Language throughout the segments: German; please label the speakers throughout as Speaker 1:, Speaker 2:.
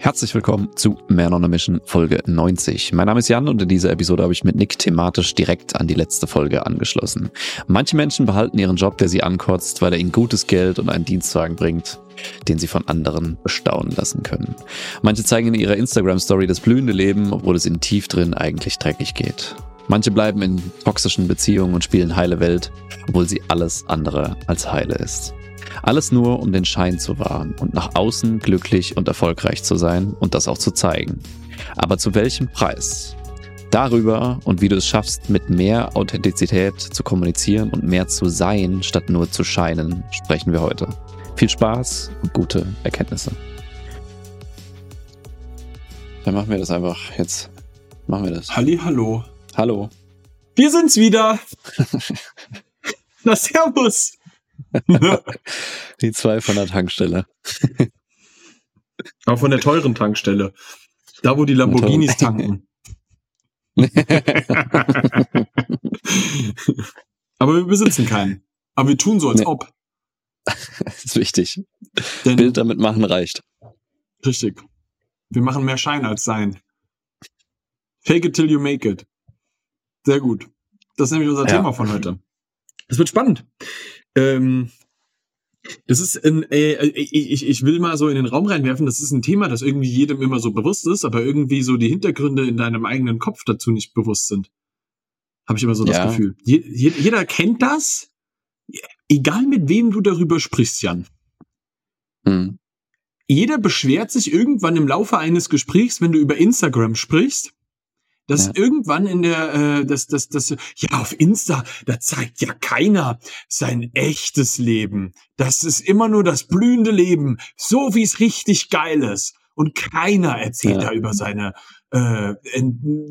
Speaker 1: Herzlich willkommen zu Man on a Mission Folge 90. Mein Name ist Jan und in dieser Episode habe ich mit Nick thematisch direkt an die letzte Folge angeschlossen. Manche Menschen behalten ihren Job, der sie ankotzt, weil er ihnen gutes Geld und einen Dienstwagen bringt, den sie von anderen bestaunen lassen können. Manche zeigen in ihrer Instagram-Story das blühende Leben, obwohl es ihnen tief drin eigentlich dreckig geht. Manche bleiben in toxischen Beziehungen und spielen heile Welt, obwohl sie alles andere als heile ist. Alles nur, um den Schein zu wahren und nach außen glücklich und erfolgreich zu sein und das auch zu zeigen. Aber zu welchem Preis? Darüber und wie du es schaffst, mit mehr Authentizität zu kommunizieren und mehr zu sein, statt nur zu scheinen, sprechen wir heute. Viel Spaß und gute Erkenntnisse. Dann machen wir das einfach. Jetzt machen wir das.
Speaker 2: Halli, hallo.
Speaker 1: Hallo.
Speaker 2: Wir sind's wieder. Na, servus.
Speaker 1: Die zwei von der Tankstelle.
Speaker 2: Aber von der teuren Tankstelle. Da, wo die Lamborghinis tanken. Aber wir besitzen keinen. Aber wir tun so, als nee. ob.
Speaker 1: Das ist wichtig. Denn Bild damit machen reicht.
Speaker 2: Richtig. Wir machen mehr Schein als Sein. Fake it till you make it. Sehr gut. Das ist nämlich unser ja. Thema von heute. Es wird spannend. Ähm, das ist ein, äh, ich, ich will mal so in den Raum reinwerfen, das ist ein Thema, das irgendwie jedem immer so bewusst ist, aber irgendwie so die Hintergründe in deinem eigenen Kopf dazu nicht bewusst sind. Habe ich immer so ja. das Gefühl. Je, jeder kennt das, egal mit wem du darüber sprichst, Jan. Hm. Jeder beschwert sich irgendwann im Laufe eines Gesprächs, wenn du über Instagram sprichst, dass ja. irgendwann in der, äh, das, das, das, ja, auf Insta, da zeigt ja keiner sein echtes Leben. Das ist immer nur das blühende Leben, so wie es richtig geil ist. Und keiner erzählt ja. da über seine äh,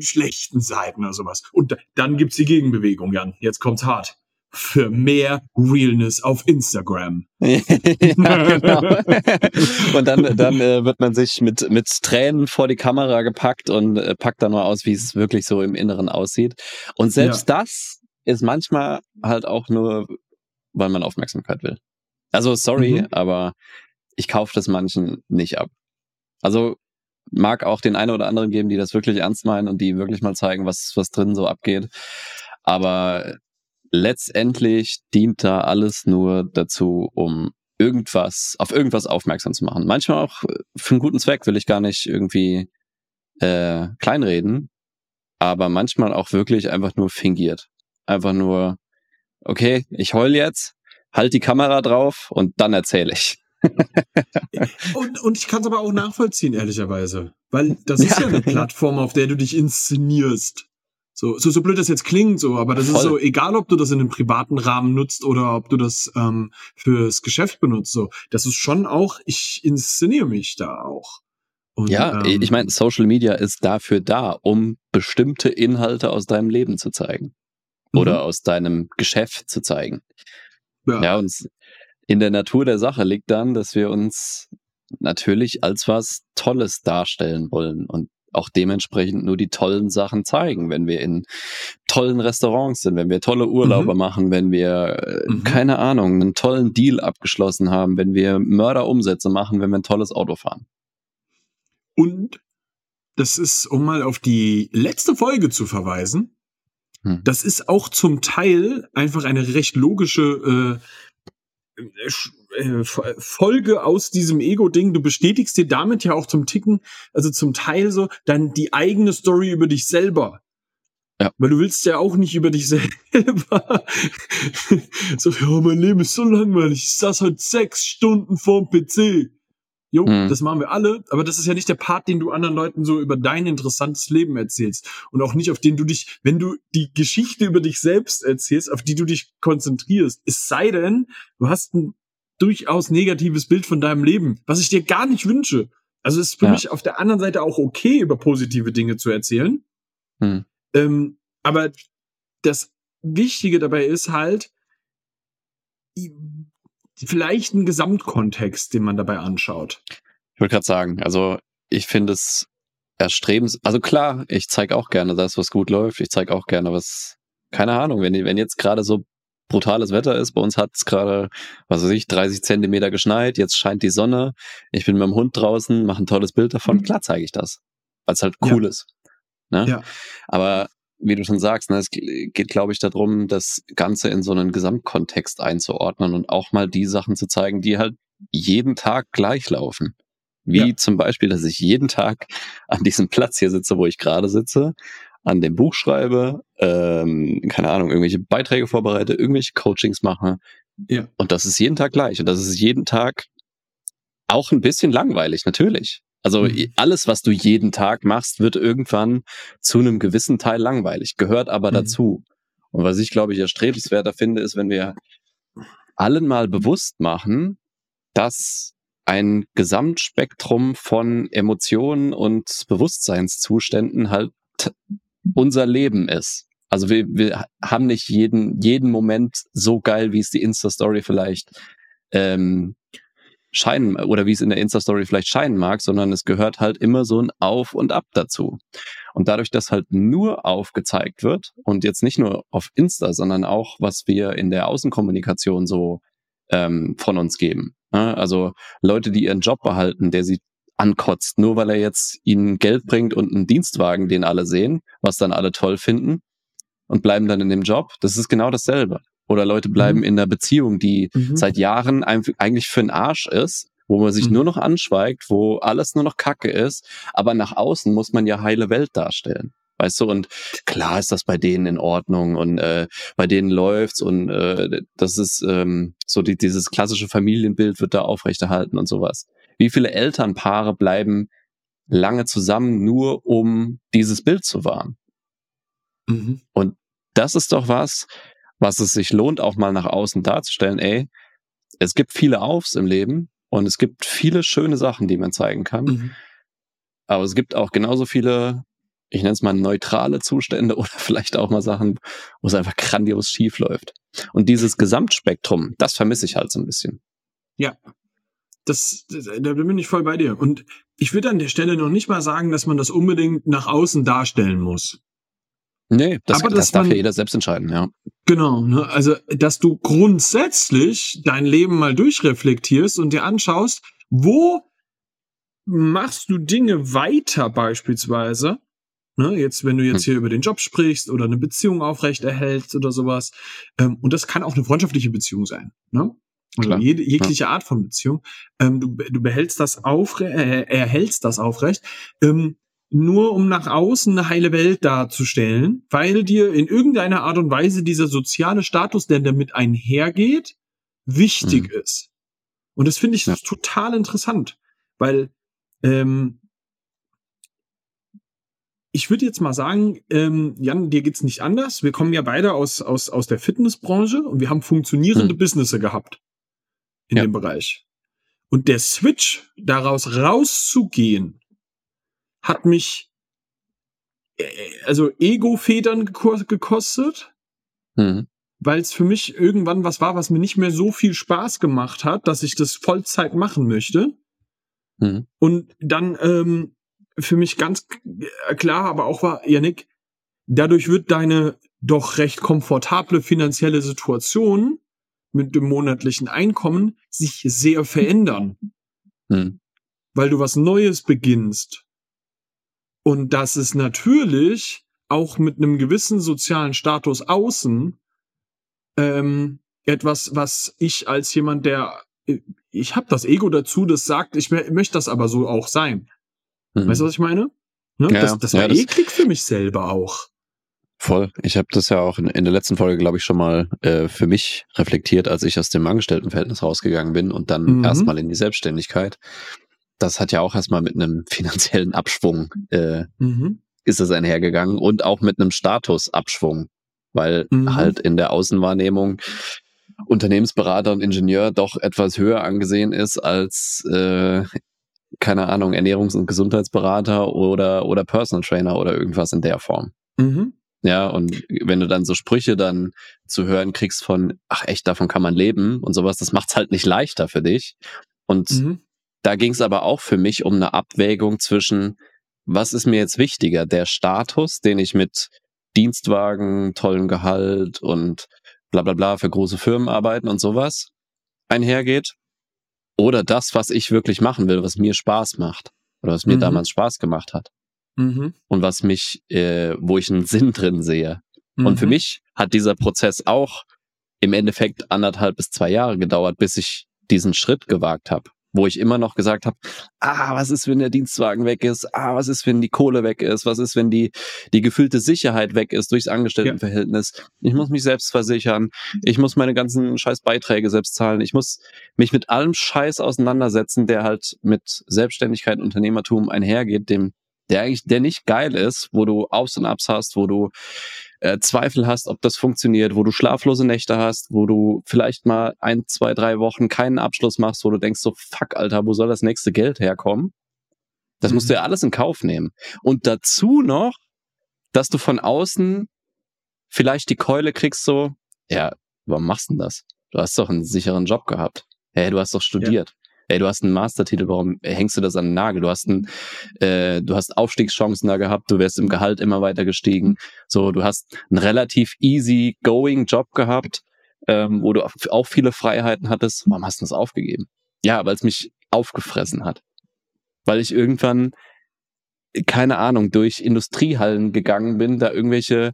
Speaker 2: schlechten Seiten oder sowas. Und dann gibt's die Gegenbewegung, Jan. Jetzt kommt's hart für mehr Realness auf Instagram. ja, genau.
Speaker 1: Und dann, dann äh, wird man sich mit, mit Tränen vor die Kamera gepackt und äh, packt dann mal aus, wie es wirklich so im Inneren aussieht. Und selbst ja. das ist manchmal halt auch nur, weil man Aufmerksamkeit will. Also sorry, mhm. aber ich kaufe das manchen nicht ab. Also mag auch den einen oder anderen geben, die das wirklich ernst meinen und die wirklich mal zeigen, was, was drin so abgeht. Aber letztendlich dient da alles nur dazu, um irgendwas, auf irgendwas aufmerksam zu machen. Manchmal auch äh, für einen guten Zweck will ich gar nicht irgendwie äh, kleinreden, aber manchmal auch wirklich einfach nur fingiert. Einfach nur, okay, ich heul jetzt, halt die Kamera drauf und dann erzähle ich.
Speaker 2: und, und ich kann es aber auch nachvollziehen, ehrlicherweise. Weil das ist ja, ja eine Plattform, auf der du dich inszenierst. So, so, so blöd das jetzt klingt, so, aber das Voll. ist so, egal ob du das in einem privaten Rahmen nutzt oder ob du das ähm, fürs Geschäft benutzt, so, das ist schon auch, ich inszeniere mich da auch.
Speaker 1: Und, ja, ähm, ich meine, Social Media ist dafür da, um bestimmte Inhalte aus deinem Leben zu zeigen. Oder mhm. aus deinem Geschäft zu zeigen. Ja. ja, und in der Natur der Sache liegt dann, dass wir uns natürlich als was Tolles darstellen wollen. Und auch dementsprechend nur die tollen Sachen zeigen, wenn wir in tollen Restaurants sind, wenn wir tolle Urlaube mhm. machen, wenn wir, äh, mhm. keine Ahnung, einen tollen Deal abgeschlossen haben, wenn wir Mörderumsätze machen, wenn wir ein tolles Auto fahren.
Speaker 2: Und das ist, um mal auf die letzte Folge zu verweisen, hm. das ist auch zum Teil einfach eine recht logische äh, äh, Folge aus diesem Ego-Ding. Du bestätigst dir damit ja auch zum Ticken, also zum Teil so, dann die eigene Story über dich selber. Ja. Weil du willst ja auch nicht über dich selber so, ja, mein Leben ist so langweilig. Ich saß heute sechs Stunden vorm PC. Jo, mhm. das machen wir alle, aber das ist ja nicht der Part, den du anderen Leuten so über dein interessantes Leben erzählst. Und auch nicht, auf den du dich, wenn du die Geschichte über dich selbst erzählst, auf die du dich konzentrierst. Es sei denn, du hast ein durchaus negatives Bild von deinem Leben, was ich dir gar nicht wünsche. Also es ist für ja. mich auf der anderen Seite auch okay, über positive Dinge zu erzählen. Hm. Ähm, aber das Wichtige dabei ist halt, vielleicht ein Gesamtkontext, den man dabei anschaut.
Speaker 1: Ich wollte gerade sagen, also ich finde es erstrebens, also klar, ich zeige auch gerne das, was gut läuft. Ich zeige auch gerne was, keine Ahnung, wenn, wenn jetzt gerade so brutales Wetter ist. Bei uns hat es gerade, was weiß ich, 30 Zentimeter geschneit, jetzt scheint die Sonne, ich bin mit dem Hund draußen, mache ein tolles Bild davon, mhm. klar zeige ich das, weil es halt cool ja. ist. Ne? Ja. Aber wie du schon sagst, ne, es geht, glaube ich, darum, das Ganze in so einen Gesamtkontext einzuordnen und auch mal die Sachen zu zeigen, die halt jeden Tag gleich laufen. Wie ja. zum Beispiel, dass ich jeden Tag an diesem Platz hier sitze, wo ich gerade sitze, an dem Buch schreibe, ähm, keine Ahnung, irgendwelche Beiträge vorbereite, irgendwelche Coachings mache. Ja. Und das ist jeden Tag gleich. Und das ist jeden Tag auch ein bisschen langweilig, natürlich. Also mhm. alles, was du jeden Tag machst, wird irgendwann zu einem gewissen Teil langweilig, gehört aber mhm. dazu. Und was ich, glaube ich, erstrebenswerter finde, ist, wenn wir allen mal bewusst machen, dass ein Gesamtspektrum von Emotionen und Bewusstseinszuständen halt unser Leben ist. Also wir, wir haben nicht jeden, jeden Moment so geil, wie es die Insta-Story vielleicht ähm, scheinen oder wie es in der Insta-Story vielleicht scheinen mag, sondern es gehört halt immer so ein Auf und Ab dazu. Und dadurch, dass halt nur aufgezeigt wird und jetzt nicht nur auf Insta, sondern auch, was wir in der Außenkommunikation so ähm, von uns geben. Ne? Also Leute, die ihren Job behalten, der sie ankotzt, nur weil er jetzt ihnen Geld bringt und einen Dienstwagen, den alle sehen, was dann alle toll finden und bleiben dann in dem Job. Das ist genau dasselbe. Oder Leute bleiben mhm. in einer Beziehung, die mhm. seit Jahren eigentlich für den Arsch ist, wo man sich mhm. nur noch anschweigt, wo alles nur noch Kacke ist, aber nach außen muss man ja heile Welt darstellen. Weißt du, und klar ist das bei denen in Ordnung und äh, bei denen läuft's und äh, das ist ähm, so die, dieses klassische Familienbild wird da aufrechterhalten und sowas. Wie viele Elternpaare bleiben lange zusammen, nur um dieses Bild zu wahren? Mhm. Und das ist doch was, was es sich lohnt, auch mal nach außen darzustellen. Ey, es gibt viele Aufs im Leben und es gibt viele schöne Sachen, die man zeigen kann. Mhm. Aber es gibt auch genauso viele, ich nenne es mal neutrale Zustände oder vielleicht auch mal Sachen, wo es einfach grandios schief läuft. Und dieses Gesamtspektrum, das vermisse ich halt so ein bisschen.
Speaker 2: Ja, das, da bin ich voll bei dir. Und ich würde an der Stelle noch nicht mal sagen, dass man das unbedingt nach außen darstellen muss.
Speaker 1: Nee, das, Aber das darf man, ja jeder selbst entscheiden, ja.
Speaker 2: Genau, ne? also dass du grundsätzlich dein Leben mal durchreflektierst und dir anschaust, wo machst du Dinge weiter beispielsweise, Ne, jetzt, wenn du jetzt hm. hier über den Job sprichst oder eine Beziehung aufrechterhältst oder sowas. Ähm, und das kann auch eine freundschaftliche Beziehung sein. Ne? Also jede, jegliche ja. Art von Beziehung. Ähm, du, du behältst das aufrecht, äh, erhältst das aufrecht, ähm, nur um nach außen eine heile Welt darzustellen, weil dir in irgendeiner Art und Weise dieser soziale Status, der damit einhergeht, wichtig mhm. ist. Und das finde ich ja. total interessant, weil ähm, ich würde jetzt mal sagen, ähm, Jan, dir geht's nicht anders. Wir kommen ja beide aus, aus, aus der Fitnessbranche und wir haben funktionierende mhm. Businesse gehabt in ja. dem Bereich. Und der Switch, daraus rauszugehen, hat mich äh, also Ego-Federn gekostet, mhm. weil es für mich irgendwann was war, was mir nicht mehr so viel Spaß gemacht hat, dass ich das Vollzeit machen möchte. Mhm. Und dann ähm, für mich ganz klar, aber auch war, Janik, dadurch wird deine doch recht komfortable finanzielle Situation mit dem monatlichen Einkommen sich sehr verändern. Hm. Weil du was Neues beginnst. Und das ist natürlich auch mit einem gewissen sozialen Status außen ähm, etwas, was ich als jemand, der ich habe das Ego dazu, das sagt, ich möchte das aber so auch sein. Mhm. Weißt du, was ich meine? Ne? Ja, das das war ja, eklig für mich selber auch.
Speaker 1: Voll. Ich habe das ja auch in, in der letzten Folge, glaube ich, schon mal äh, für mich reflektiert, als ich aus dem Angestelltenverhältnis rausgegangen bin und dann mhm. erstmal in die Selbstständigkeit. Das hat ja auch erstmal mit einem finanziellen Abschwung äh, mhm. ist es einhergegangen und auch mit einem Statusabschwung, weil mhm. halt in der Außenwahrnehmung Unternehmensberater und Ingenieur doch etwas höher angesehen ist als äh, keine Ahnung Ernährungs- und Gesundheitsberater oder oder Personal Trainer oder irgendwas in der Form. Mhm. Ja, und wenn du dann so Sprüche dann zu hören kriegst von, ach echt, davon kann man leben und sowas, das macht's halt nicht leichter für dich. Und mhm. da ging's aber auch für mich um eine Abwägung zwischen, was ist mir jetzt wichtiger, der Status, den ich mit Dienstwagen, tollem Gehalt und bla bla bla für große Firmen arbeiten und sowas einhergeht. Oder das, was ich wirklich machen will, was mir Spaß macht. Oder was mir mhm. damals Spaß gemacht hat. Mhm. Und was mich, äh, wo ich einen Sinn drin sehe. Mhm. Und für mhm. mich hat dieser Prozess auch im Endeffekt anderthalb bis zwei Jahre gedauert, bis ich diesen Schritt gewagt habe wo ich immer noch gesagt habe, ah, was ist, wenn der Dienstwagen weg ist? Ah, was ist, wenn die Kohle weg ist? Was ist, wenn die, die gefühlte Sicherheit weg ist durchs Angestelltenverhältnis? Ja. Ich muss mich selbst versichern. Ich muss meine ganzen scheiß Beiträge selbst zahlen. Ich muss mich mit allem Scheiß auseinandersetzen, der halt mit Selbstständigkeit, Unternehmertum einhergeht, dem, der eigentlich, der nicht geil ist, wo du Aufs und Abs hast, wo du äh, Zweifel hast, ob das funktioniert, wo du schlaflose Nächte hast, wo du vielleicht mal ein, zwei, drei Wochen keinen Abschluss machst, wo du denkst so, fuck, Alter, wo soll das nächste Geld herkommen? Das mhm. musst du ja alles in Kauf nehmen. Und dazu noch, dass du von außen vielleicht die Keule kriegst so, ja, warum machst du denn das? Du hast doch einen sicheren Job gehabt. Hey, du hast doch studiert ey, du hast einen Mastertitel, warum hängst du das an den Nagel? Du hast einen, äh, du hast Aufstiegschancen da gehabt, du wärst im Gehalt immer weiter gestiegen. So, du hast einen relativ easy going Job gehabt, ähm, wo du auch viele Freiheiten hattest. Warum hast du das aufgegeben? Ja, weil es mich aufgefressen hat. Weil ich irgendwann keine Ahnung, durch Industriehallen gegangen bin, da irgendwelche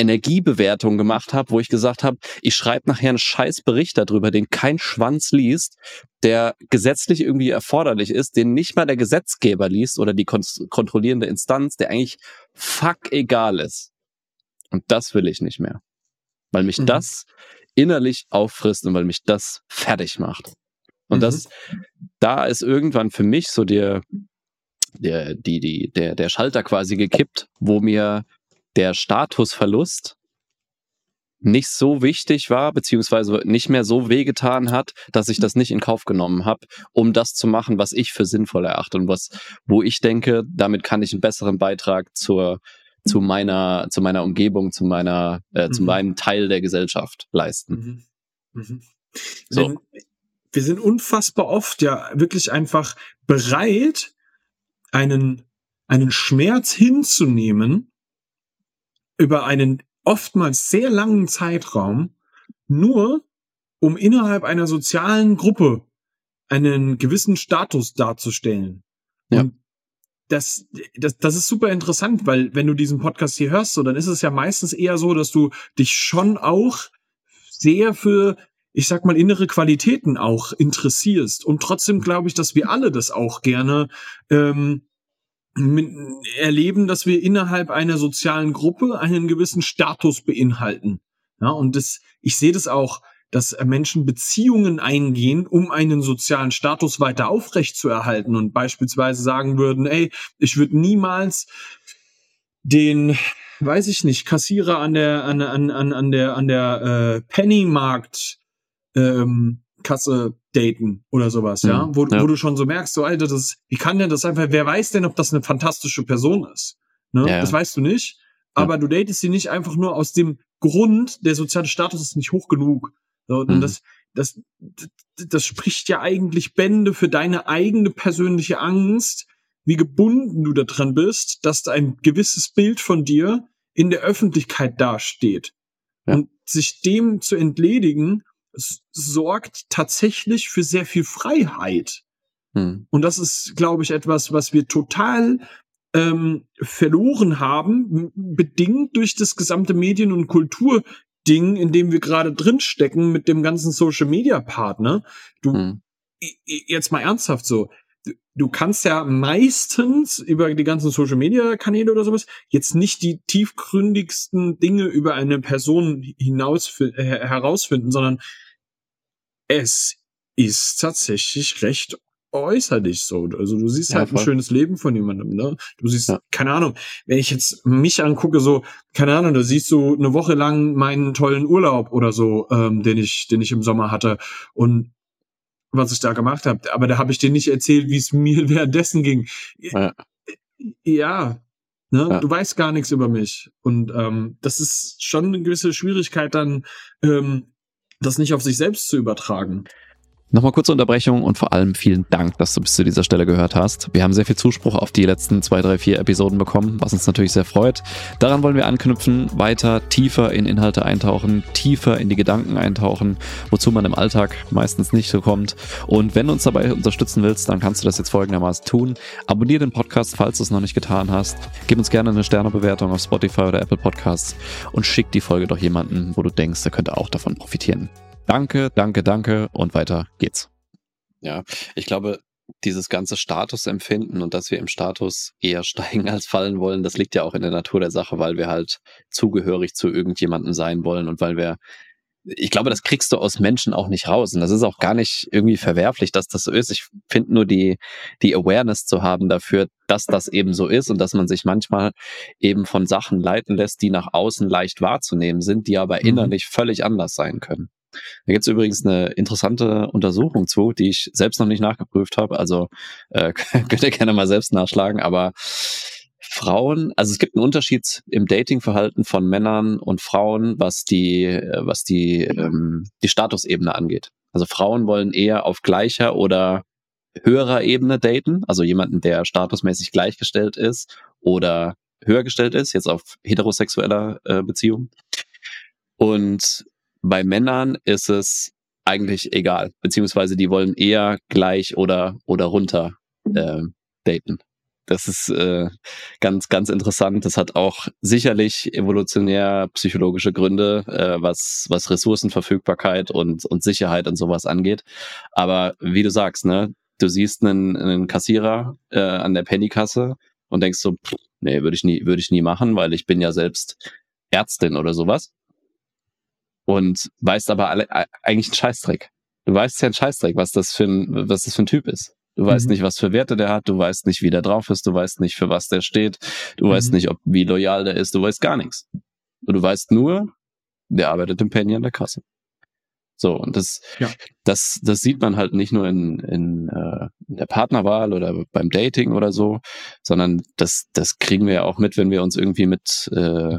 Speaker 1: Energiebewertung gemacht habe, wo ich gesagt habe, ich schreibe nachher einen scheiß Bericht darüber, den kein Schwanz liest, der gesetzlich irgendwie erforderlich ist, den nicht mal der Gesetzgeber liest oder die kon kontrollierende Instanz, der eigentlich fuck egal ist. Und das will ich nicht mehr. Weil mich mhm. das innerlich auffrisst und weil mich das fertig macht. Und mhm. das, da ist irgendwann für mich so der, der, die, die, der, der Schalter quasi gekippt, wo mir der Statusverlust nicht so wichtig war, beziehungsweise nicht mehr so wehgetan hat, dass ich das nicht in Kauf genommen habe, um das zu machen, was ich für sinnvoll erachte und was, wo ich denke, damit kann ich einen besseren Beitrag zur, zu meiner, zu meiner Umgebung, zu meiner, äh, mhm. zu meinem Teil der Gesellschaft leisten.
Speaker 2: Mhm. Mhm. So. Denn wir sind unfassbar oft ja wirklich einfach bereit, einen, einen Schmerz hinzunehmen, über einen oftmals sehr langen Zeitraum, nur um innerhalb einer sozialen Gruppe einen gewissen Status darzustellen. Ja. Und das, das, das ist super interessant, weil wenn du diesen Podcast hier hörst, so, dann ist es ja meistens eher so, dass du dich schon auch sehr für, ich sag mal, innere Qualitäten auch interessierst. Und trotzdem glaube ich, dass wir alle das auch gerne ähm, erleben, dass wir innerhalb einer sozialen Gruppe einen gewissen Status beinhalten. Ja, und das, ich sehe das auch, dass Menschen Beziehungen eingehen, um einen sozialen Status weiter aufrecht zu erhalten und beispielsweise sagen würden, ey, ich würde niemals den, weiß ich nicht, Kassierer an der, an, an, an, an der, an der äh, Pennymarkt ähm, Kasse daten oder sowas, ja, mhm, wo, ja. wo du schon so merkst, so Alter, das, wie kann denn das einfach, wer weiß denn, ob das eine fantastische Person ist? Ne? Ja. Das weißt du nicht, aber ja. du datest sie nicht einfach nur aus dem Grund, der soziale Status ist nicht hoch genug. So, und mhm. das, das, das spricht ja eigentlich Bände für deine eigene persönliche Angst, wie gebunden du daran bist, dass ein gewisses Bild von dir in der Öffentlichkeit dasteht. Und sich dem zu entledigen sorgt tatsächlich für sehr viel Freiheit. Hm. Und das ist, glaube ich, etwas, was wir total ähm, verloren haben, bedingt durch das gesamte Medien- und Kulturding, in dem wir gerade drinstecken mit dem ganzen Social-Media-Partner. Du, hm. jetzt mal ernsthaft so, du kannst ja meistens über die ganzen Social Media Kanäle oder sowas jetzt nicht die tiefgründigsten Dinge über eine Person hinaus äh, herausfinden, sondern es ist tatsächlich recht äußerlich so. Also du siehst ja, halt voll. ein schönes Leben von jemandem, ne? Du siehst, ja. keine Ahnung, wenn ich jetzt mich angucke, so, keine Ahnung, da siehst du eine Woche lang meinen tollen Urlaub oder so, ähm, den ich, den ich im Sommer hatte. Und was ich da gemacht habe. Aber da habe ich dir nicht erzählt, wie es mir währenddessen ging. Ja. ja ne? Ja. Du weißt gar nichts über mich. Und ähm, das ist schon eine gewisse Schwierigkeit, dann ähm, das nicht auf sich selbst zu übertragen.
Speaker 3: Nochmal kurze Unterbrechung und vor allem vielen Dank, dass du bis zu dieser Stelle gehört hast. Wir haben sehr viel Zuspruch auf die letzten zwei, drei, vier Episoden bekommen, was uns natürlich sehr freut. Daran wollen wir anknüpfen, weiter tiefer in Inhalte eintauchen, tiefer in die Gedanken eintauchen, wozu man im Alltag meistens nicht so kommt. Und wenn du uns dabei unterstützen willst, dann kannst du das jetzt folgendermaßen tun. Abonnier den Podcast, falls du es noch nicht getan hast. Gib uns gerne eine Sternebewertung auf Spotify oder Apple Podcasts und schick die Folge doch jemanden, wo du denkst, der könnte auch davon profitieren. Danke, danke, danke und weiter geht's.
Speaker 1: Ja, ich glaube, dieses ganze Statusempfinden und dass wir im Status eher steigen als fallen wollen, das liegt ja auch in der Natur der Sache, weil wir halt zugehörig zu irgendjemandem sein wollen und weil wir ich glaube, das kriegst du aus Menschen auch nicht raus. Und das ist auch gar nicht irgendwie verwerflich, dass das so ist. Ich finde nur die, die Awareness zu haben dafür, dass das eben so ist und dass man sich manchmal eben von Sachen leiten lässt, die nach außen leicht wahrzunehmen sind, die aber mhm. innerlich völlig anders sein können. Da gibt es übrigens eine interessante Untersuchung zu, die ich selbst noch nicht nachgeprüft habe. Also äh, könnt ihr gerne mal selbst nachschlagen, aber Frauen, also es gibt einen Unterschied im Datingverhalten von Männern und Frauen, was die, äh, was die, ähm, die Statusebene angeht. Also Frauen wollen eher auf gleicher oder höherer Ebene daten, also jemanden, der statusmäßig gleichgestellt ist oder höher gestellt ist, jetzt auf heterosexueller äh, Beziehung. Und bei Männern ist es eigentlich egal, beziehungsweise die wollen eher gleich oder oder runter äh, daten. Das ist äh, ganz, ganz interessant. Das hat auch sicherlich evolutionär psychologische Gründe, äh, was, was Ressourcenverfügbarkeit und, und Sicherheit und sowas angeht. Aber wie du sagst, ne, du siehst einen, einen Kassierer äh, an der Pennykasse und denkst so, pff, nee, würde ich nie, würde ich nie machen, weil ich bin ja selbst Ärztin oder sowas. Und weißt aber alle, eigentlich einen Scheißdreck. Du weißt ja einen Scheißdreck, was das für ein, was das für ein Typ ist. Du weißt mhm. nicht, was für Werte der hat, du weißt nicht, wie der drauf ist, du weißt nicht, für was der steht, du mhm. weißt nicht, ob wie loyal der ist, du weißt gar nichts. Und du weißt nur, der arbeitet im Penny an der Kasse. So, und das, ja. das, das sieht man halt nicht nur in, in, äh, in der Partnerwahl oder beim Dating oder so, sondern das, das kriegen wir ja auch mit, wenn wir uns irgendwie mit äh,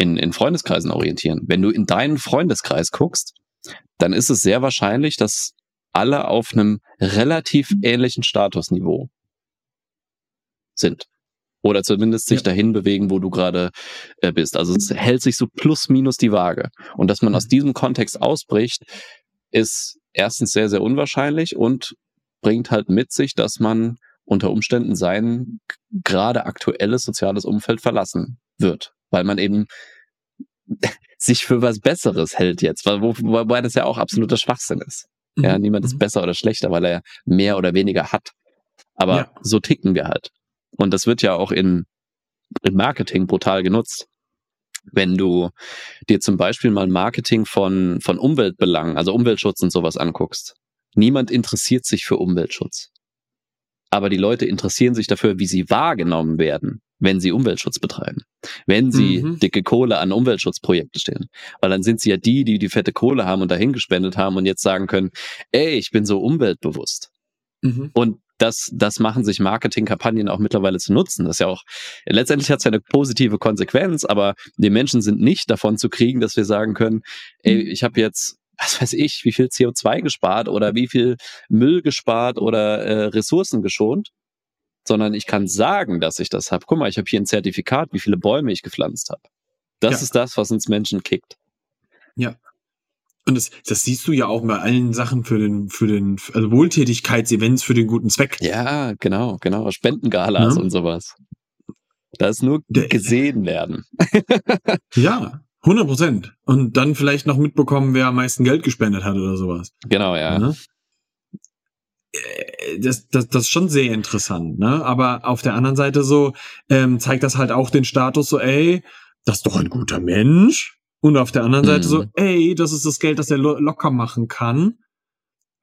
Speaker 1: in, in Freundeskreisen orientieren. Wenn du in deinen Freundeskreis guckst, dann ist es sehr wahrscheinlich, dass alle auf einem relativ ähnlichen Statusniveau sind. Oder zumindest sich ja. dahin bewegen, wo du gerade äh, bist. Also es hält sich so plus minus die Waage. Und dass man aus mhm. diesem Kontext ausbricht, ist erstens sehr, sehr unwahrscheinlich und bringt halt mit sich, dass man unter Umständen sein gerade aktuelles soziales Umfeld verlassen wird. Weil man eben sich für was Besseres hält jetzt, wo, wobei das ja auch absoluter Schwachsinn ist. Mhm. Ja, niemand ist mhm. besser oder schlechter, weil er mehr oder weniger hat. Aber ja. so ticken wir halt. Und das wird ja auch in, in Marketing brutal genutzt. Wenn du dir zum Beispiel mal Marketing von, von Umweltbelangen, also Umweltschutz und sowas anguckst. Niemand interessiert sich für Umweltschutz. Aber die Leute interessieren sich dafür, wie sie wahrgenommen werden, wenn sie Umweltschutz betreiben. Wenn sie mhm. dicke Kohle an Umweltschutzprojekte stehen. Weil dann sind sie ja die, die die fette Kohle haben und dahin gespendet haben und jetzt sagen können, ey, ich bin so umweltbewusst. Mhm. Und das, das machen sich Marketingkampagnen auch mittlerweile zu nutzen. Das ist ja auch, letztendlich hat es ja eine positive Konsequenz, aber die Menschen sind nicht davon zu kriegen, dass wir sagen können, ey, mhm. ich habe jetzt was weiß ich, wie viel CO2 gespart oder wie viel Müll gespart oder äh, Ressourcen geschont, sondern ich kann sagen, dass ich das habe. Guck mal, ich habe hier ein Zertifikat, wie viele Bäume ich gepflanzt habe. Das ja. ist das, was uns Menschen kickt.
Speaker 2: Ja. Und das, das siehst du ja auch bei allen Sachen für den, für den, also Wohltätigkeitsevents für den guten Zweck.
Speaker 1: Ja, genau, genau. Spendengalas ja. und sowas. Da ist nur gesehen werden.
Speaker 2: ja, 100 Prozent. Und dann vielleicht noch mitbekommen, wer am meisten Geld gespendet hat oder sowas.
Speaker 1: Genau, ja. ja?
Speaker 2: Äh, das, das, das ist schon sehr interessant, ne? Aber auf der anderen Seite so ähm, zeigt das halt auch den Status so, ey, das ist doch ein guter Mensch. Und auf der anderen Seite so, mhm. ey, das ist das Geld, das er lo locker machen kann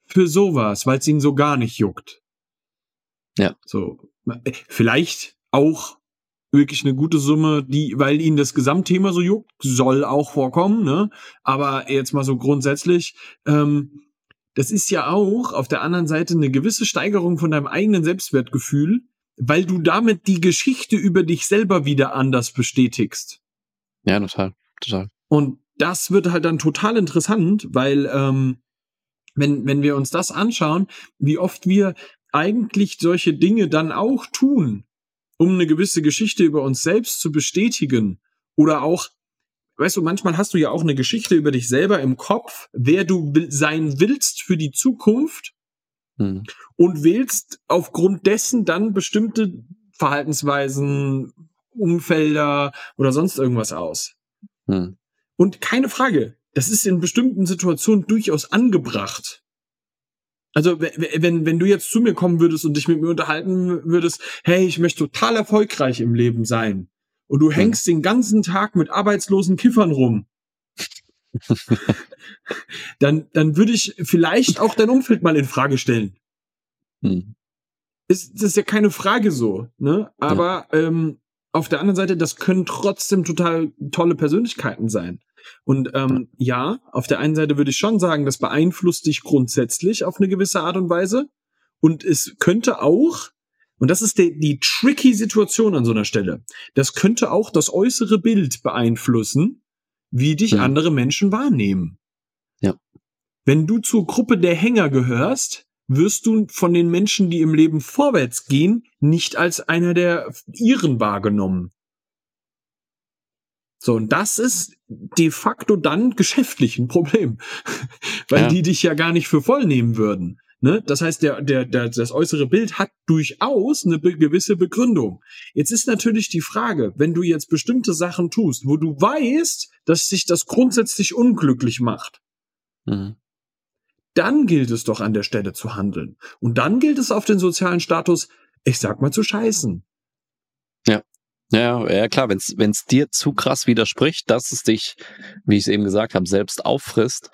Speaker 2: für sowas, weil es ihn so gar nicht juckt.
Speaker 1: Ja.
Speaker 2: So, vielleicht auch wirklich eine gute Summe, die, weil ihnen das Gesamtthema so juckt, soll auch vorkommen, ne? Aber jetzt mal so grundsätzlich, ähm, das ist ja auch auf der anderen Seite eine gewisse Steigerung von deinem eigenen Selbstwertgefühl, weil du damit die Geschichte über dich selber wieder anders bestätigst.
Speaker 1: Ja, total, total.
Speaker 2: Und das wird halt dann total interessant, weil ähm, wenn, wenn wir uns das anschauen, wie oft wir eigentlich solche Dinge dann auch tun, um eine gewisse Geschichte über uns selbst zu bestätigen oder auch weißt du, manchmal hast du ja auch eine Geschichte über dich selber im Kopf, wer du sein willst für die Zukunft hm. und wählst aufgrund dessen dann bestimmte Verhaltensweisen, Umfelder oder sonst irgendwas aus. Hm. Und keine Frage, das ist in bestimmten Situationen durchaus angebracht. Also wenn, wenn du jetzt zu mir kommen würdest und dich mit mir unterhalten würdest, hey, ich möchte total erfolgreich im Leben sein. Und du hm. hängst den ganzen Tag mit arbeitslosen Kiffern rum. dann, dann würde ich vielleicht auch dein Umfeld mal in Frage stellen. Hm. Ist, das ist ja keine Frage so, ne? Aber ja. ähm, auf der anderen Seite, das können trotzdem total tolle Persönlichkeiten sein. Und ähm, ja, auf der einen Seite würde ich schon sagen, das beeinflusst dich grundsätzlich auf eine gewisse Art und Weise. Und es könnte auch, und das ist die, die tricky Situation an so einer Stelle, das könnte auch das äußere Bild beeinflussen, wie dich ja. andere Menschen wahrnehmen.
Speaker 1: Ja.
Speaker 2: Wenn du zur Gruppe der Hänger gehörst, wirst du von den Menschen, die im Leben vorwärts gehen, nicht als einer der ihren wahrgenommen. So, und das ist de facto dann geschäftlich ein Problem, weil ja. die dich ja gar nicht für voll nehmen würden. Ne? Das heißt, der, der, der, das äußere Bild hat durchaus eine be gewisse Begründung. Jetzt ist natürlich die Frage, wenn du jetzt bestimmte Sachen tust, wo du weißt, dass sich das grundsätzlich unglücklich macht, mhm. dann gilt es doch an der Stelle zu handeln. Und dann gilt es auf den sozialen Status, ich sag mal, zu scheißen.
Speaker 1: Ja. Ja, klar, wenn es dir zu krass widerspricht, dass es dich, wie ich es eben gesagt habe, selbst auffrisst,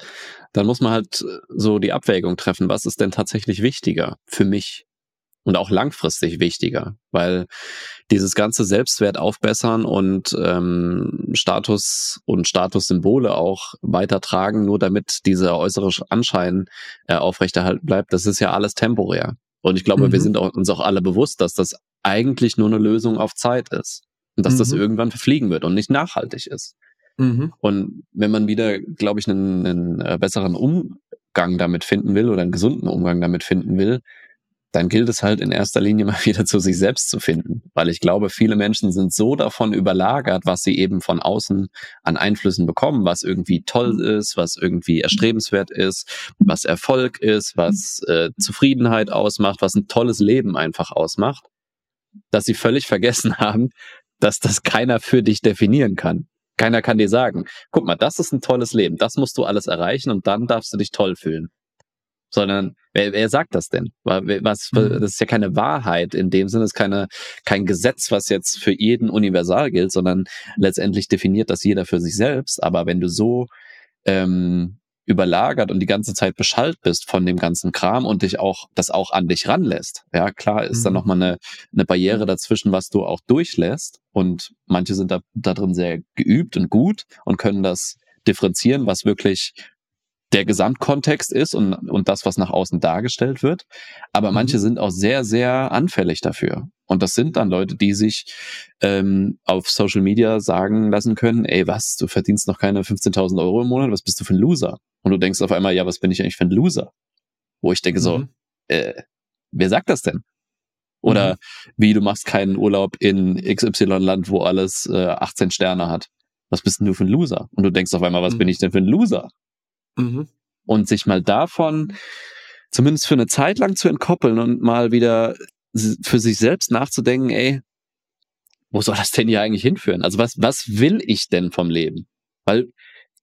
Speaker 1: dann muss man halt äh, so die Abwägung treffen, was ist denn tatsächlich wichtiger für mich und auch langfristig wichtiger, weil dieses ganze Selbstwert aufbessern und ähm, Status und Statussymbole auch weitertragen, nur damit dieser äußere Anschein äh, aufrechterhalten bleibt, das ist ja alles temporär. Und ich glaube, mhm. wir sind auch, uns auch alle bewusst, dass das eigentlich nur eine Lösung auf Zeit ist. Und dass mhm. das irgendwann verfliegen wird und nicht nachhaltig ist. Mhm. Und wenn man wieder, glaube ich, einen, einen äh, besseren Umgang damit finden will oder einen gesunden Umgang damit finden will, dann gilt es halt in erster Linie mal wieder zu sich selbst zu finden. Weil ich glaube, viele Menschen sind so davon überlagert, was sie eben von außen an Einflüssen bekommen, was irgendwie toll ist, was irgendwie erstrebenswert ist, was Erfolg ist, was äh, Zufriedenheit ausmacht, was ein tolles Leben einfach ausmacht, dass sie völlig vergessen haben, dass das keiner für dich definieren kann. Keiner kann dir sagen, guck mal, das ist ein tolles Leben, das musst du alles erreichen und dann darfst du dich toll fühlen. Sondern wer, wer sagt das denn? Was, mhm. das ist ja keine Wahrheit in dem Sinne, ist keine, kein Gesetz, was jetzt für jeden universal gilt, sondern letztendlich definiert das jeder für sich selbst. Aber wenn du so ähm, überlagert und die ganze Zeit beschallt bist von dem ganzen Kram und dich auch, das auch an dich ranlässt. Ja, klar ist mhm. da nochmal eine, eine Barriere dazwischen, was du auch durchlässt. Und manche sind da, da drin sehr geübt und gut und können das differenzieren, was wirklich der Gesamtkontext ist und, und das, was nach außen dargestellt wird. Aber mhm. manche sind auch sehr, sehr anfällig dafür. Und das sind dann Leute, die sich ähm, auf Social Media sagen lassen können, ey, was, du verdienst noch keine 15.000 Euro im Monat, was bist du für ein Loser? Und du denkst auf einmal, ja, was bin ich eigentlich für ein Loser? Wo ich denke mhm. so, äh, wer sagt das denn? Oder mhm. wie, du machst keinen Urlaub in XY-Land, wo alles äh, 18 Sterne hat. Was bist denn du für ein Loser? Und du denkst auf einmal, was mhm. bin ich denn für ein Loser? Mhm. Und sich mal davon zumindest für eine Zeit lang zu entkoppeln und mal wieder für sich selbst nachzudenken, ey, wo soll das denn hier eigentlich hinführen? Also was, was will ich denn vom Leben? Weil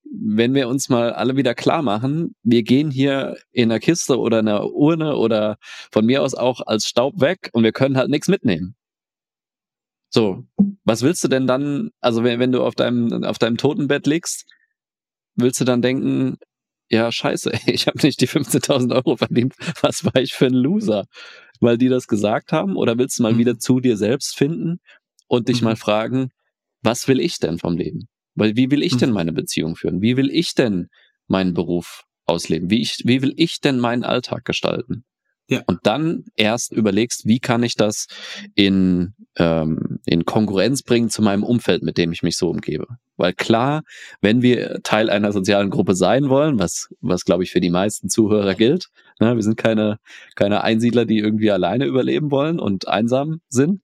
Speaker 1: wenn wir uns mal alle wieder klar machen, wir gehen hier in einer Kiste oder einer Urne oder von mir aus auch als Staub weg und wir können halt nichts mitnehmen. So, was willst du denn dann, also wenn, wenn du auf deinem, auf deinem Totenbett liegst, willst du dann denken, ja, scheiße, ich habe nicht die 15.000 Euro verdient, was war ich für ein Loser? Weil die das gesagt haben? Oder willst du mal mhm. wieder zu dir selbst finden und dich mhm. mal fragen, was will ich denn vom Leben? Weil wie will ich denn mhm. meine Beziehung führen? Wie will ich denn meinen Beruf ausleben? Wie, ich, wie will ich denn meinen Alltag gestalten? Ja. Und dann erst überlegst, wie kann ich das in ähm, in Konkurrenz bringen zu meinem Umfeld, mit dem ich mich so umgebe. Weil klar, wenn wir Teil einer sozialen Gruppe sein wollen, was, was glaube ich für die meisten Zuhörer gilt, ne, wir sind keine, keine Einsiedler, die irgendwie alleine überleben wollen und einsam sind,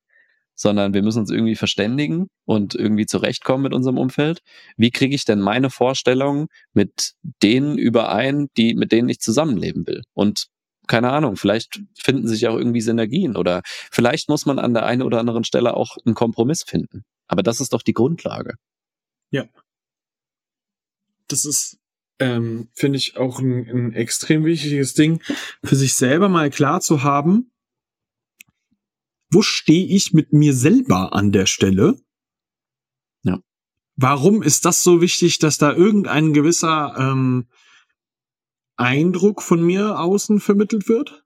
Speaker 1: sondern wir müssen uns irgendwie verständigen und irgendwie zurechtkommen mit unserem Umfeld. Wie kriege ich denn meine Vorstellungen mit denen überein, die, mit denen ich zusammenleben will? Und keine Ahnung, vielleicht finden sich auch irgendwie Synergien oder vielleicht muss man an der einen oder anderen Stelle auch einen Kompromiss finden. Aber das ist doch die Grundlage.
Speaker 2: Ja. Das ist, ähm, finde ich, auch ein, ein extrem wichtiges Ding, für sich selber mal klar zu haben, wo stehe ich mit mir selber an der Stelle?
Speaker 1: Ja.
Speaker 2: Warum ist das so wichtig, dass da irgendein gewisser ähm, Eindruck von mir außen vermittelt wird?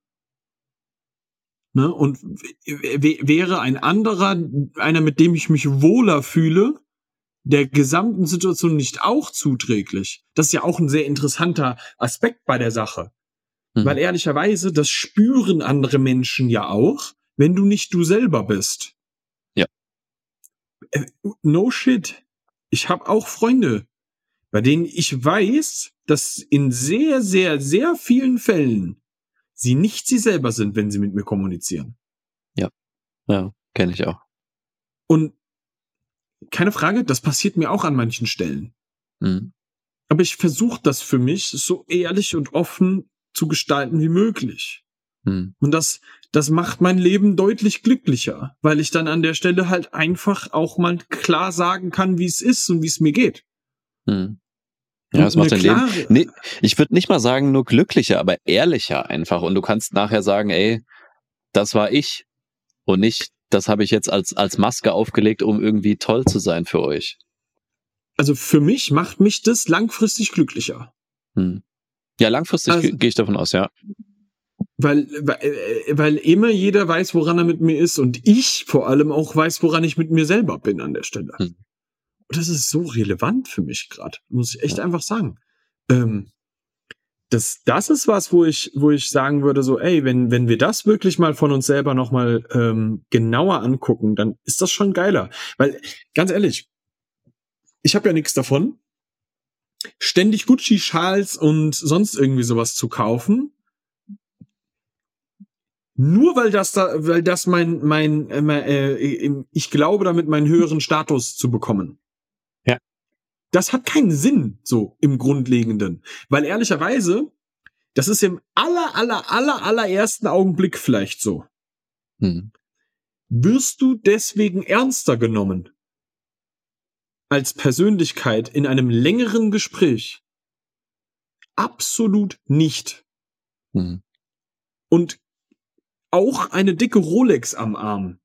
Speaker 2: Ne? Und wäre ein anderer, einer, mit dem ich mich wohler fühle, der gesamten Situation nicht auch zuträglich? Das ist ja auch ein sehr interessanter Aspekt bei der Sache. Mhm. Weil ehrlicherweise, das spüren andere Menschen ja auch, wenn du nicht du selber bist.
Speaker 1: Ja.
Speaker 2: Äh, no shit. Ich habe auch Freunde, bei denen ich weiß, dass in sehr, sehr, sehr vielen Fällen sie nicht sie selber sind, wenn sie mit mir kommunizieren.
Speaker 1: Ja, ja, kenne ich auch.
Speaker 2: Und keine Frage, das passiert mir auch an manchen Stellen. Mhm. Aber ich versuche das für mich so ehrlich und offen zu gestalten wie möglich. Mhm. Und das, das macht mein Leben deutlich glücklicher, weil ich dann an der Stelle halt einfach auch mal klar sagen kann, wie es ist und wie es mir geht.
Speaker 1: Mhm. Ja, es macht dein Leben. Nee, ich würde nicht mal sagen nur glücklicher, aber ehrlicher einfach. Und du kannst nachher sagen, ey, das war ich. Und nicht, das habe ich jetzt als, als Maske aufgelegt, um irgendwie toll zu sein für euch.
Speaker 2: Also für mich macht mich das langfristig glücklicher.
Speaker 1: Hm. Ja, langfristig also, gehe ich davon aus, ja.
Speaker 2: Weil, weil, äh, weil immer jeder weiß, woran er mit mir ist und ich vor allem auch weiß, woran ich mit mir selber bin an der Stelle. Hm. Und das ist so relevant für mich gerade, muss ich echt ja. einfach sagen. Ähm, das, das ist was, wo ich, wo ich sagen würde, so, ey, wenn, wenn wir das wirklich mal von uns selber nochmal ähm, genauer angucken, dann ist das schon geiler. Weil, ganz ehrlich, ich habe ja nichts davon, ständig Gucci-Schals und sonst irgendwie sowas zu kaufen. Nur weil das da, weil das mein, mein, äh, äh, ich glaube, damit meinen höheren Status zu bekommen. Das hat keinen Sinn, so im Grundlegenden. Weil ehrlicherweise, das ist im aller, aller, aller, allerersten Augenblick vielleicht so. Hm. Wirst du deswegen ernster genommen? Als Persönlichkeit in einem längeren Gespräch? Absolut nicht. Hm. Und auch eine dicke Rolex am Arm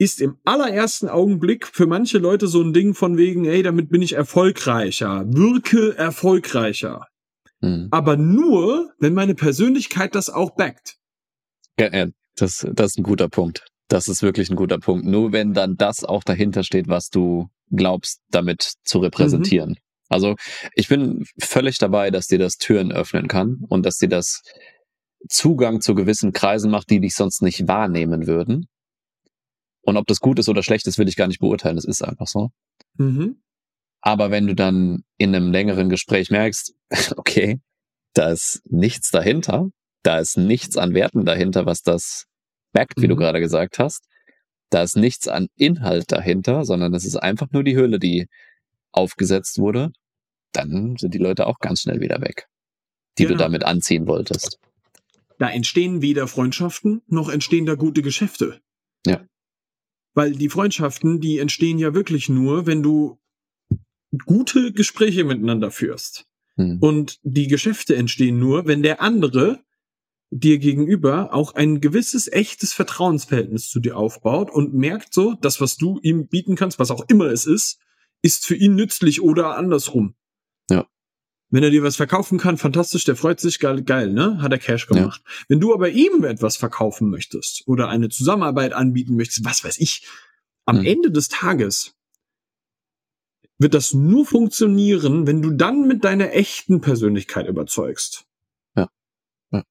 Speaker 2: ist im allerersten Augenblick für manche Leute so ein Ding von wegen, ey, damit bin ich erfolgreicher, wirke erfolgreicher. Mhm. Aber nur, wenn meine Persönlichkeit das auch backt.
Speaker 1: Ja, ja, das, das ist ein guter Punkt. Das ist wirklich ein guter Punkt. Nur wenn dann das auch dahinter steht, was du glaubst, damit zu repräsentieren. Mhm. Also ich bin völlig dabei, dass dir das Türen öffnen kann und dass dir das Zugang zu gewissen Kreisen macht, die dich sonst nicht wahrnehmen würden. Und ob das gut ist oder schlecht ist, will ich gar nicht beurteilen. Das ist einfach so. Mhm. Aber wenn du dann in einem längeren Gespräch merkst, okay, da ist nichts dahinter, da ist nichts an Werten dahinter, was das backt, wie mhm. du gerade gesagt hast. Da ist nichts an Inhalt dahinter, sondern es ist einfach nur die Hülle, die aufgesetzt wurde. Dann sind die Leute auch ganz schnell wieder weg, die genau. du damit anziehen wolltest.
Speaker 2: Da entstehen weder Freundschaften noch entstehen da gute Geschäfte.
Speaker 1: Ja.
Speaker 2: Weil die Freundschaften, die entstehen ja wirklich nur, wenn du gute Gespräche miteinander führst. Hm. Und die Geschäfte entstehen nur, wenn der andere dir gegenüber auch ein gewisses echtes Vertrauensverhältnis zu dir aufbaut und merkt so, das, was du ihm bieten kannst, was auch immer es ist, ist für ihn nützlich oder andersrum.
Speaker 1: Ja.
Speaker 2: Wenn er dir was verkaufen kann, fantastisch, der freut sich, geil, geil, ne? Hat er Cash gemacht. Ja. Wenn du aber ihm etwas verkaufen möchtest oder eine Zusammenarbeit anbieten möchtest, was weiß ich, am mhm. Ende des Tages wird das nur funktionieren, wenn du dann mit deiner echten Persönlichkeit überzeugst.
Speaker 1: Ja. ja.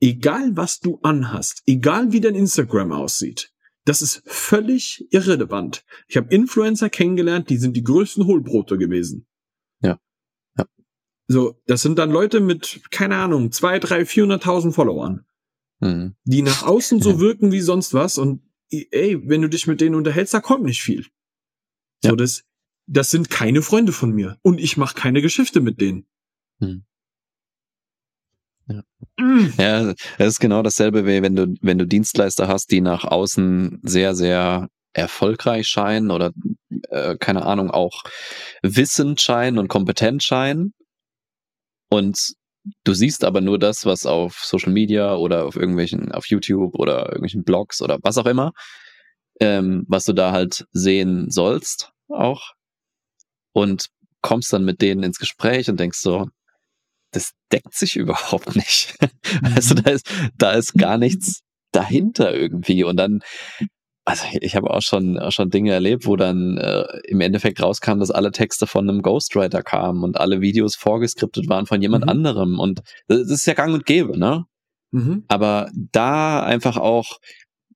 Speaker 2: Egal was du anhast, egal wie dein Instagram aussieht, Das ist völlig irrelevant. Ich habe Influencer kennengelernt, die sind die größten Hohlbrote gewesen. So, das sind dann Leute mit, keine Ahnung, zwei, drei, vierhunderttausend Followern, mhm. die nach außen so wirken wie sonst was und ey, wenn du dich mit denen unterhältst, da kommt nicht viel. Ja. So, das, das sind keine Freunde von mir und ich mache keine Geschäfte mit denen. Mhm.
Speaker 1: Ja. Mm. ja, das ist genau dasselbe, wie wenn du, wenn du Dienstleister hast, die nach außen sehr, sehr erfolgreich scheinen oder äh, keine Ahnung, auch wissend scheinen und kompetent scheinen. Und du siehst aber nur das, was auf Social Media oder auf irgendwelchen, auf YouTube oder irgendwelchen Blogs oder was auch immer, ähm, was du da halt sehen sollst auch. Und kommst dann mit denen ins Gespräch und denkst so, das deckt sich überhaupt nicht. Also da ist, da ist gar nichts dahinter irgendwie. Und dann, also ich habe auch schon, auch schon Dinge erlebt, wo dann äh, im Endeffekt rauskam, dass alle Texte von einem Ghostwriter kamen und alle Videos vorgeskriptet waren von jemand mhm. anderem. Und das ist ja gang und gäbe, ne? Mhm. Aber da einfach auch,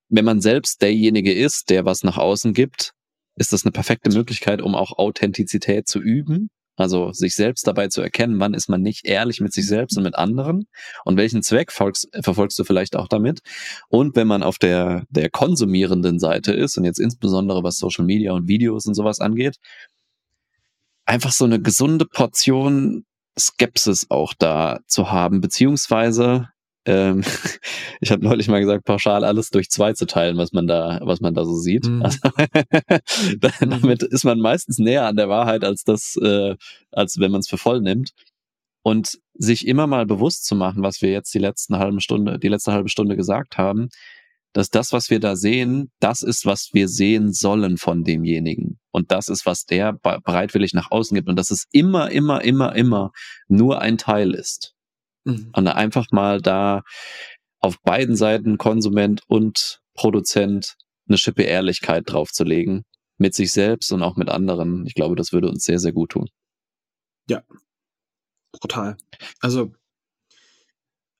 Speaker 1: wenn man selbst derjenige ist, der was nach außen gibt, ist das eine perfekte Möglichkeit, um auch Authentizität zu üben also sich selbst dabei zu erkennen, wann ist man nicht ehrlich mit sich selbst und mit anderen und welchen Zweck folgst, verfolgst du vielleicht auch damit. Und wenn man auf der, der konsumierenden Seite ist und jetzt insbesondere was Social Media und Videos und sowas angeht, einfach so eine gesunde Portion Skepsis auch da zu haben, beziehungsweise ähm, ich habe neulich mal gesagt, pauschal alles durch zwei zu teilen, was man da, was man da so sieht. Mhm. Also, damit ist man meistens näher an der Wahrheit als das, äh, als wenn man es für voll nimmt. Und sich immer mal bewusst zu machen, was wir jetzt die letzten halben Stunde, die letzte halbe Stunde gesagt haben, dass das, was wir da sehen, das ist, was wir sehen sollen von demjenigen. Und das ist, was der bereitwillig nach außen gibt. Und dass es immer, immer, immer, immer nur ein Teil ist. Mhm. Und einfach mal da auf beiden Seiten Konsument und Produzent eine Schippe Ehrlichkeit draufzulegen. Mit sich selbst und auch mit anderen. Ich glaube, das würde uns sehr, sehr gut tun.
Speaker 2: Ja. Brutal. Also,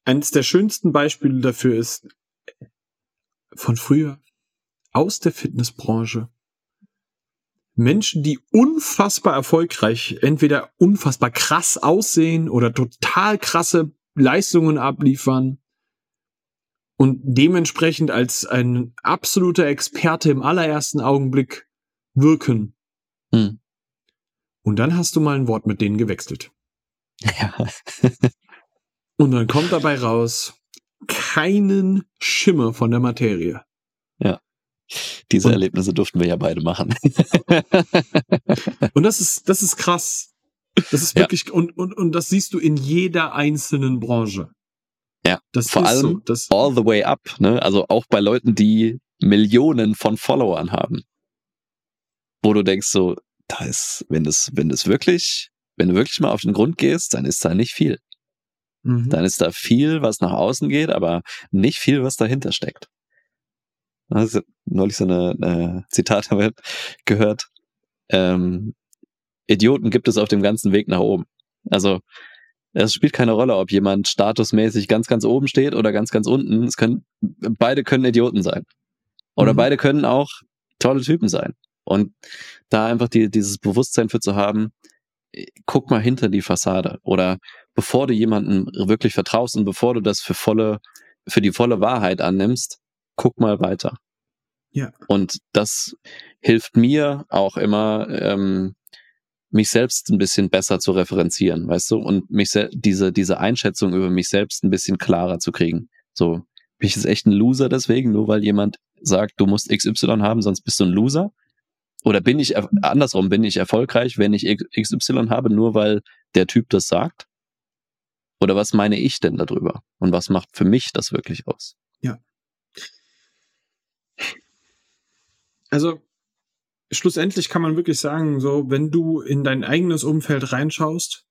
Speaker 2: eines der schönsten Beispiele dafür ist von früher aus der Fitnessbranche. Menschen, die unfassbar erfolgreich, entweder unfassbar krass aussehen oder total krasse Leistungen abliefern und dementsprechend als ein absoluter Experte im allerersten Augenblick wirken. Hm. Und dann hast du mal ein Wort mit denen gewechselt. Ja. und dann kommt dabei raus, keinen Schimmer von der Materie.
Speaker 1: Ja. Diese und, Erlebnisse durften wir ja beide machen.
Speaker 2: und das ist, das ist krass. Das ist wirklich, ja. und, und, und das siehst du in jeder einzelnen Branche.
Speaker 1: Ja, das vor allem so, das all the way up, ne? Also auch bei Leuten, die Millionen von Followern haben. Wo du denkst so, da ist, wenn das, wenn das wirklich, wenn du wirklich mal auf den Grund gehst, dann ist da nicht viel. Mhm. Dann ist da viel, was nach außen geht, aber nicht viel, was dahinter steckt. Also, neulich so eine, eine Zitat gehört. Ähm, Idioten gibt es auf dem ganzen Weg nach oben. Also es spielt keine Rolle, ob jemand statusmäßig ganz, ganz oben steht oder ganz, ganz unten. Es können, beide können Idioten sein. Oder mhm. beide können auch tolle Typen sein. Und da einfach die, dieses Bewusstsein für zu haben, guck mal hinter die Fassade. Oder bevor du jemanden wirklich vertraust und bevor du das für volle, für die volle Wahrheit annimmst, guck mal weiter. Ja. Und das hilft mir auch immer, ähm, mich selbst ein bisschen besser zu referenzieren, weißt du, und mich diese, diese Einschätzung über mich selbst ein bisschen klarer zu kriegen. So, bin ich jetzt echt ein Loser deswegen, nur weil jemand sagt, du musst XY haben, sonst bist du ein Loser? Oder bin ich, andersrum, bin ich erfolgreich, wenn ich XY habe, nur weil der Typ das sagt? Oder was meine ich denn darüber? Und was macht für mich das wirklich aus?
Speaker 2: Ja. Also, schlussendlich kann man wirklich sagen, so, wenn du in dein eigenes Umfeld reinschaust,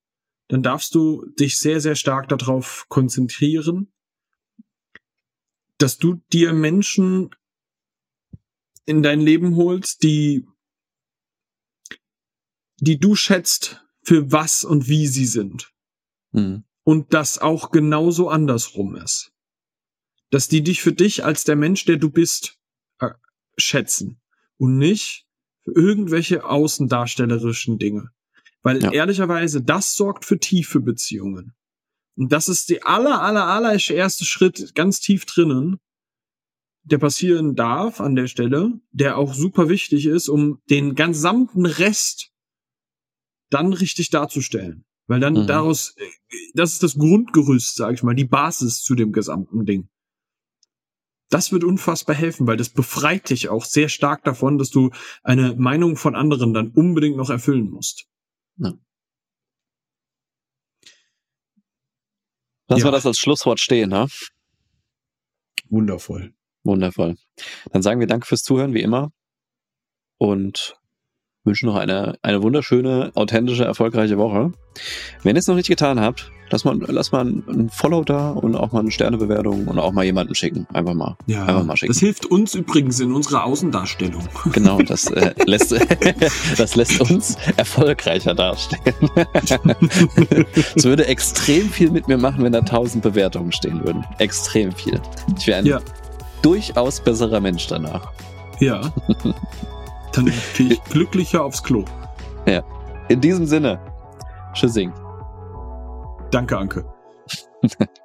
Speaker 2: dann darfst du dich sehr, sehr stark darauf konzentrieren, dass du dir Menschen in dein Leben holst, die, die du schätzt für was und wie sie sind. Mhm. Und das auch genauso andersrum ist. Dass die dich für dich als der Mensch, der du bist, schätzen und nicht für irgendwelche außendarstellerischen Dinge. Weil ja. ehrlicherweise, das sorgt für tiefe Beziehungen. Und das ist der aller, aller, aller erste Schritt ganz tief drinnen, der passieren darf an der Stelle, der auch super wichtig ist, um den gesamten Rest dann richtig darzustellen. Weil dann mhm. daraus, das ist das Grundgerüst, sag ich mal, die Basis zu dem gesamten Ding. Das wird unfassbar helfen, weil das befreit dich auch sehr stark davon, dass du eine Meinung von anderen dann unbedingt noch erfüllen musst. Ja.
Speaker 1: Lassen ja. wir das als Schlusswort stehen, ne?
Speaker 2: Wundervoll.
Speaker 1: Wundervoll. Dann sagen wir Danke fürs Zuhören, wie immer. Und wünschen noch eine, eine wunderschöne, authentische, erfolgreiche Woche. Wenn ihr es noch nicht getan habt, lass mal, lass mal ein Follow da und auch mal eine Sternebewertung und auch mal jemanden schicken. Einfach mal.
Speaker 2: Ja,
Speaker 1: einfach
Speaker 2: mal schicken. Das hilft uns übrigens in unserer Außendarstellung.
Speaker 1: Genau, das, äh, lässt, das lässt uns erfolgreicher dastehen. Es würde extrem viel mit mir machen, wenn da tausend Bewertungen stehen würden. Extrem viel. Ich wäre ein ja. durchaus besserer Mensch danach.
Speaker 2: Ja. Dann gehe ich glücklicher aufs Klo.
Speaker 1: Ja. In diesem Sinne, Tschüssing.
Speaker 2: Danke, Anke.